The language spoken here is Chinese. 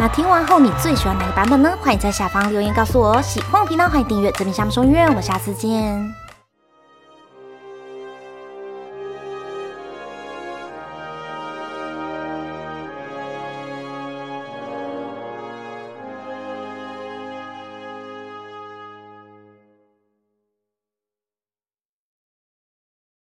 那听完后你最喜欢哪个版本呢？欢迎在下方留言告诉我哦。喜欢我频道欢迎订阅。这边下面说音乐我们下次见。